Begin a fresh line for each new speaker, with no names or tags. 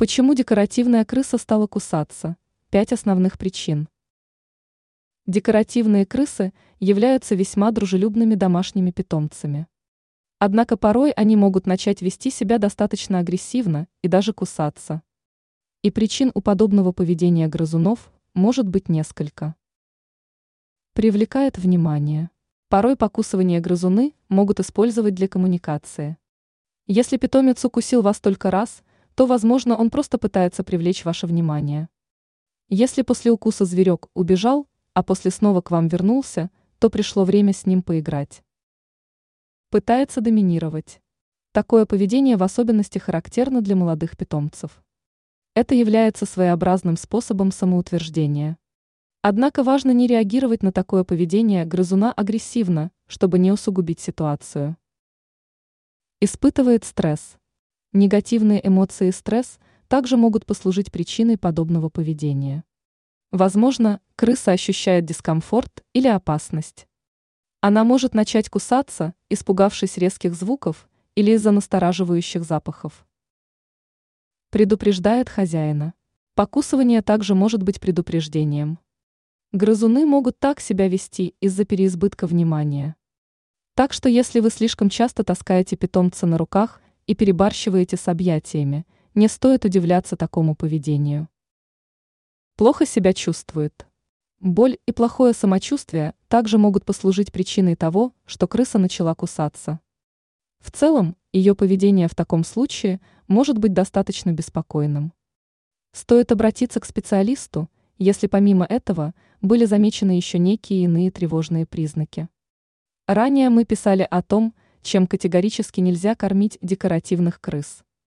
Почему декоративная крыса стала кусаться? Пять основных причин. Декоративные крысы являются весьма дружелюбными домашними питомцами. Однако порой они могут начать вести себя достаточно агрессивно и даже кусаться. И причин у подобного поведения грызунов может быть несколько. Привлекает внимание. Порой покусывание грызуны могут использовать для коммуникации. Если питомец укусил вас только раз, то, возможно, он просто пытается привлечь ваше внимание. Если после укуса зверек убежал, а после снова к вам вернулся, то пришло время с ним поиграть. Пытается доминировать. Такое поведение в особенности характерно для молодых питомцев. Это является своеобразным способом самоутверждения. Однако важно не реагировать на такое поведение грызуна агрессивно, чтобы не усугубить ситуацию. Испытывает стресс. Негативные эмоции и стресс также могут послужить причиной подобного поведения. Возможно, крыса ощущает дискомфорт или опасность. Она может начать кусаться, испугавшись резких звуков или из-за настораживающих запахов. Предупреждает хозяина. Покусывание также может быть предупреждением. Грызуны могут так себя вести из-за переизбытка внимания. Так что если вы слишком часто таскаете питомца на руках и перебарщиваете с объятиями, не стоит удивляться такому поведению. Плохо себя чувствует. Боль и плохое самочувствие также могут послужить причиной того, что крыса начала кусаться. В целом, ее поведение в таком случае может быть достаточно беспокойным. Стоит обратиться к специалисту, если помимо этого были замечены еще некие иные тревожные признаки. Ранее мы писали о том, чем категорически нельзя кормить декоративных крыс.